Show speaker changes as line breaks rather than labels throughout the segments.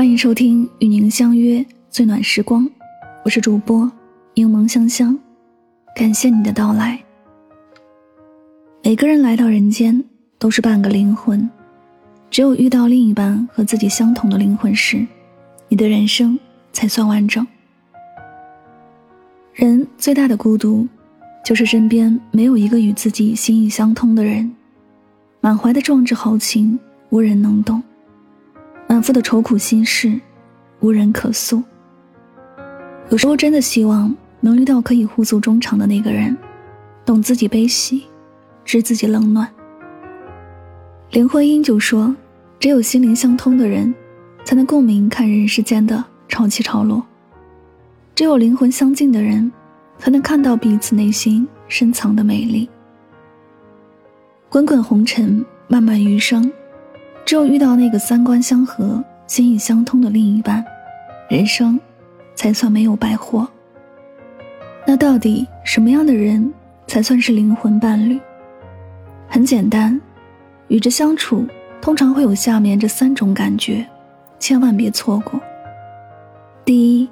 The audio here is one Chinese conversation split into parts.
欢迎收听与您相约最暖时光，我是主播柠檬香香，感谢你的到来。每个人来到人间都是半个灵魂，只有遇到另一半和自己相同的灵魂时，你的人生才算完整。人最大的孤独，就是身边没有一个与自己心意相通的人，满怀的壮志豪情无人能懂，满腹的愁苦心事无人可诉。有时候真的希望能遇到可以互诉衷肠的那个人，懂自己悲喜。知自己冷暖。林徽因就说：“只有心灵相通的人，才能共鸣看人世间的潮起潮落；只有灵魂相近的人，才能看到彼此内心深藏的美丽。滚滚红尘，漫漫余生，只有遇到那个三观相合、心意相通的另一半，人生才算没有白活。那到底什么样的人才算是灵魂伴侣？”很简单，与之相处，通常会有下面这三种感觉，千万别错过。第一，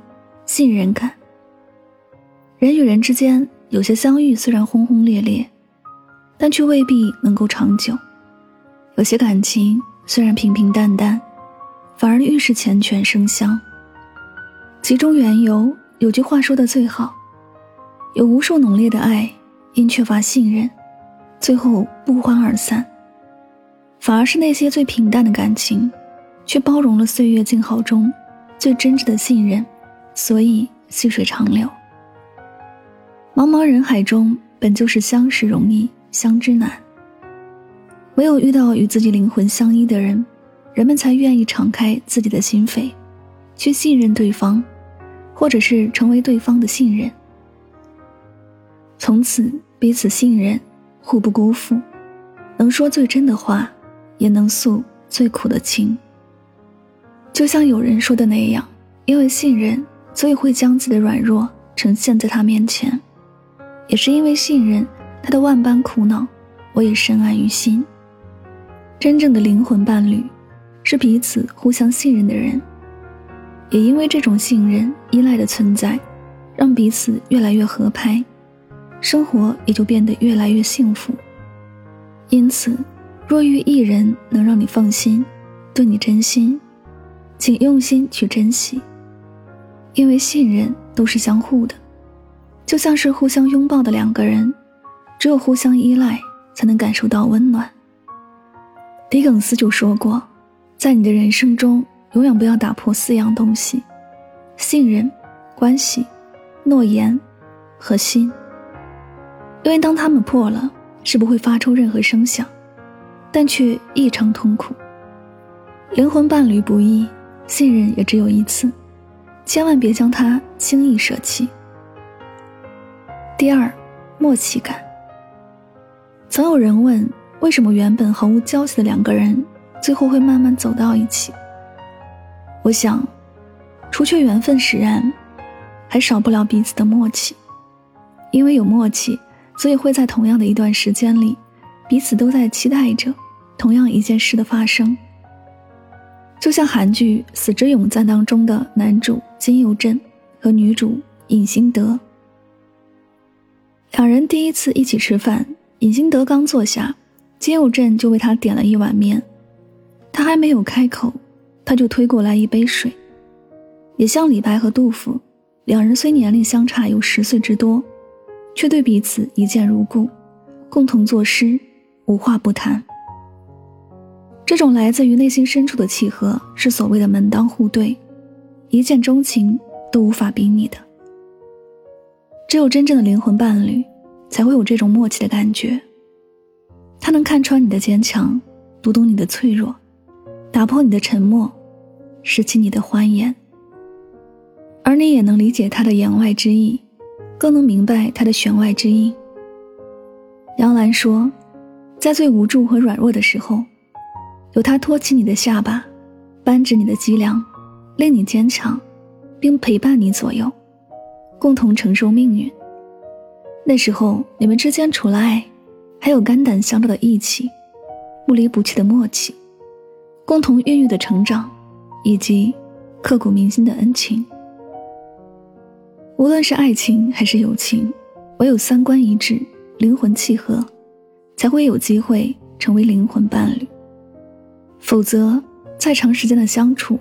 信任感。人与人之间有些相遇虽然轰轰烈烈，但却未必能够长久；有些感情虽然平平淡淡，反而愈是缱绻生香。其中缘由，有句话说的最好：有无数浓烈的爱，因缺乏信任。最后不欢而散，反而是那些最平淡的感情，却包容了岁月静好中最真挚的信任，所以细水长流。茫茫人海中，本就是相识容易相知难，唯有遇到与自己灵魂相依的人，人们才愿意敞开自己的心扉，去信任对方，或者是成为对方的信任，从此彼此信任。互不辜负，能说最真的话，也能诉最苦的情。就像有人说的那样，因为信任，所以会将自己的软弱呈现在他面前；也是因为信任，他的万般苦恼，我也深谙于心。真正的灵魂伴侣，是彼此互相信任的人。也因为这种信任、依赖的存在，让彼此越来越合拍。生活也就变得越来越幸福。因此，若遇一人能让你放心，对你真心，请用心去珍惜。因为信任都是相互的，就像是互相拥抱的两个人，只有互相依赖，才能感受到温暖。狄更斯就说过，在你的人生中，永远不要打破四样东西：信任、关系、诺言和心。因为当他们破了，是不会发出任何声响，但却异常痛苦。灵魂伴侣不易，信任也只有一次，千万别将它轻易舍弃。第二，默契感。曾有人问，为什么原本毫无交集的两个人，最后会慢慢走到一起？我想，除却缘分使然，还少不了彼此的默契，因为有默契。所以会在同样的一段时间里，彼此都在期待着同样一件事的发生。就像韩剧《死之永赞》当中的男主金佑镇和女主尹新德，两人第一次一起吃饭，尹新德刚坐下，金佑镇就为他点了一碗面，他还没有开口，他就推过来一杯水。也像李白和杜甫，两人虽年龄相差有十岁之多。却对彼此一见如故，共同作诗，无话不谈。这种来自于内心深处的契合，是所谓的门当户对，一见钟情都无法比拟的。只有真正的灵魂伴侣，才会有这种默契的感觉。他能看穿你的坚强，读懂你的脆弱，打破你的沉默，拾起你的欢颜，而你也能理解他的言外之意。更能明白他的弦外之音。杨澜说，在最无助和软弱的时候，有他托起你的下巴，扳直你的脊梁，令你坚强，并陪伴你左右，共同承受命运。那时候，你们之间除了爱，还有肝胆相照的义气，不离不弃的默契，共同孕育的成长，以及刻骨铭心的恩情。无论是爱情还是友情，唯有三观一致、灵魂契合，才会有机会成为灵魂伴侣。否则，再长时间的相处，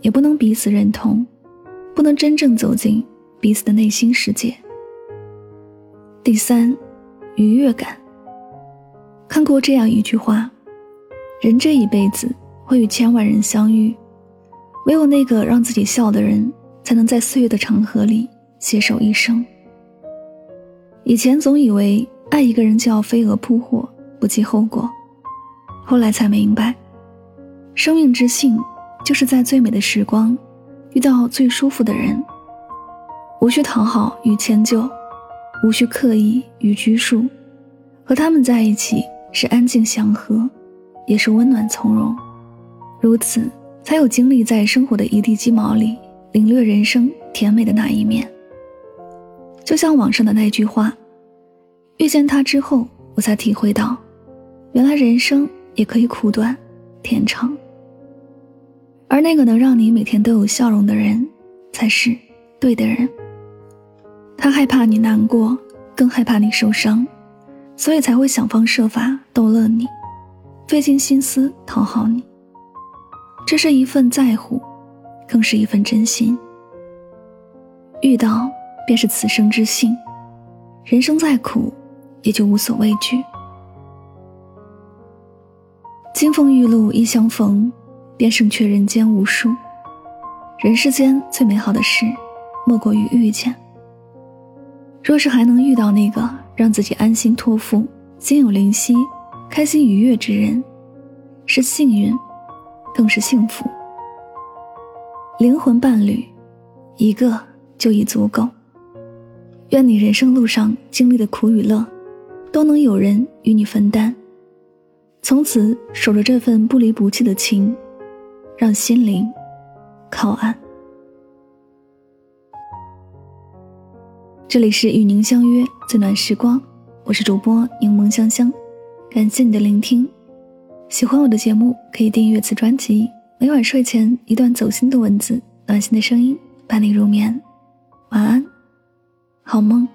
也不能彼此认同，不能真正走进彼此的内心世界。第三，愉悦感。看过这样一句话：人这一辈子会与千万人相遇，唯有那个让自己笑的人，才能在岁月的长河里。携手一生。以前总以为爱一个人就要飞蛾扑火，不计后果，后来才明白，生命之幸就是在最美的时光遇到最舒服的人，无需讨好与迁就，无需刻意与拘束，和他们在一起是安静祥和，也是温暖从容，如此才有精力在生活的一地鸡毛里领略人生甜美的那一面。就像网上的那句话：“遇见他之后，我才体会到，原来人生也可以苦短，甜长。而那个能让你每天都有笑容的人，才是对的人。他害怕你难过，更害怕你受伤，所以才会想方设法逗乐你，费尽心思讨好你。这是一份在乎，更是一份真心。遇到。”便是此生之幸，人生再苦，也就无所畏惧。金风玉露一相逢，便胜却人间无数。人世间最美好的事，莫过于遇见。若是还能遇到那个让自己安心托付、心有灵犀、开心愉悦之人，是幸运，更是幸福。灵魂伴侣，一个就已足够。愿你人生路上经历的苦与乐，都能有人与你分担。从此守着这份不离不弃的情，让心灵靠岸。这里是与您相约最暖时光，我是主播柠檬香香，感谢你的聆听。喜欢我的节目，可以订阅此专辑。每晚睡前一段走心的文字，暖心的声音，伴你入眠。晚安。好梦。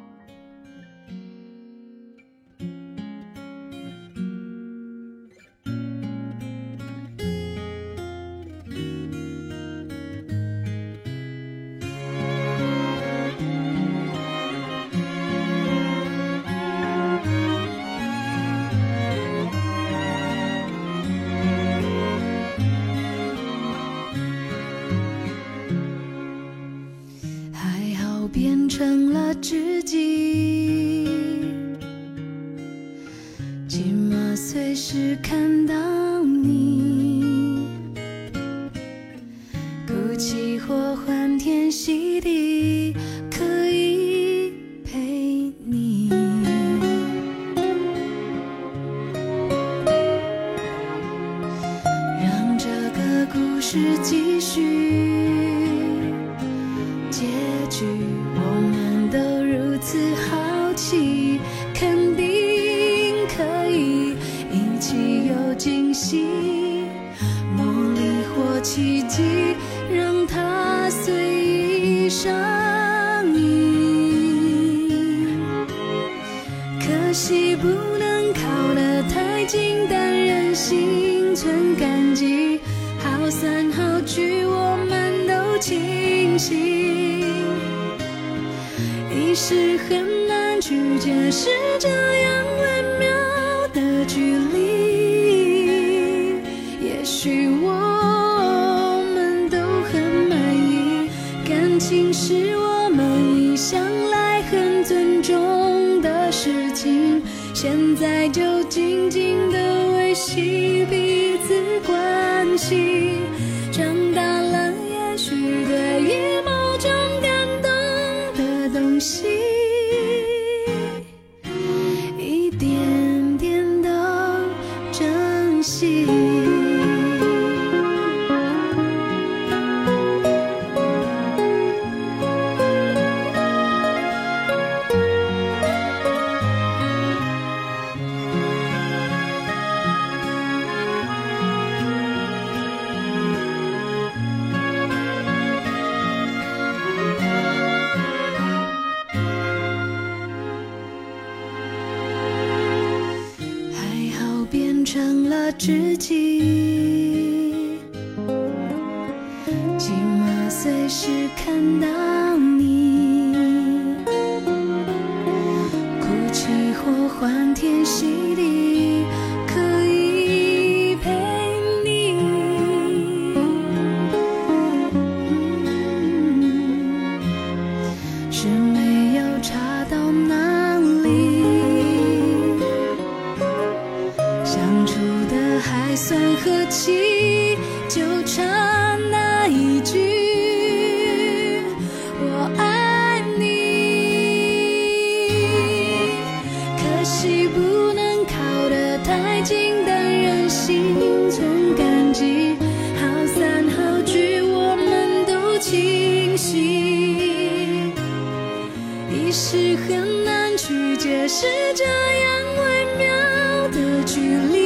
变成了知己，起码随时看到你，哭泣或欢天喜地，可以陪你，让这个故事继续。可惜不能靠得太近，但仍心存感激，好散好聚，我们都清醒。一时很难去解释这样微妙的距离，也许东西。知己，寂寞随时看到你，哭泣或欢天喜地，去解释这样微妙的距离。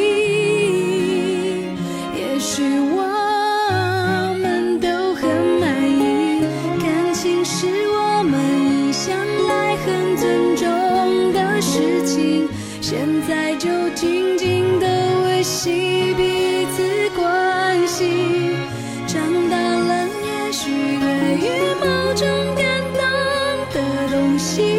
也许我们都很满意，感情是我们一向来很尊重的事情。现在就静静的维系彼此关系。长大了，也许对于某种感动的东西，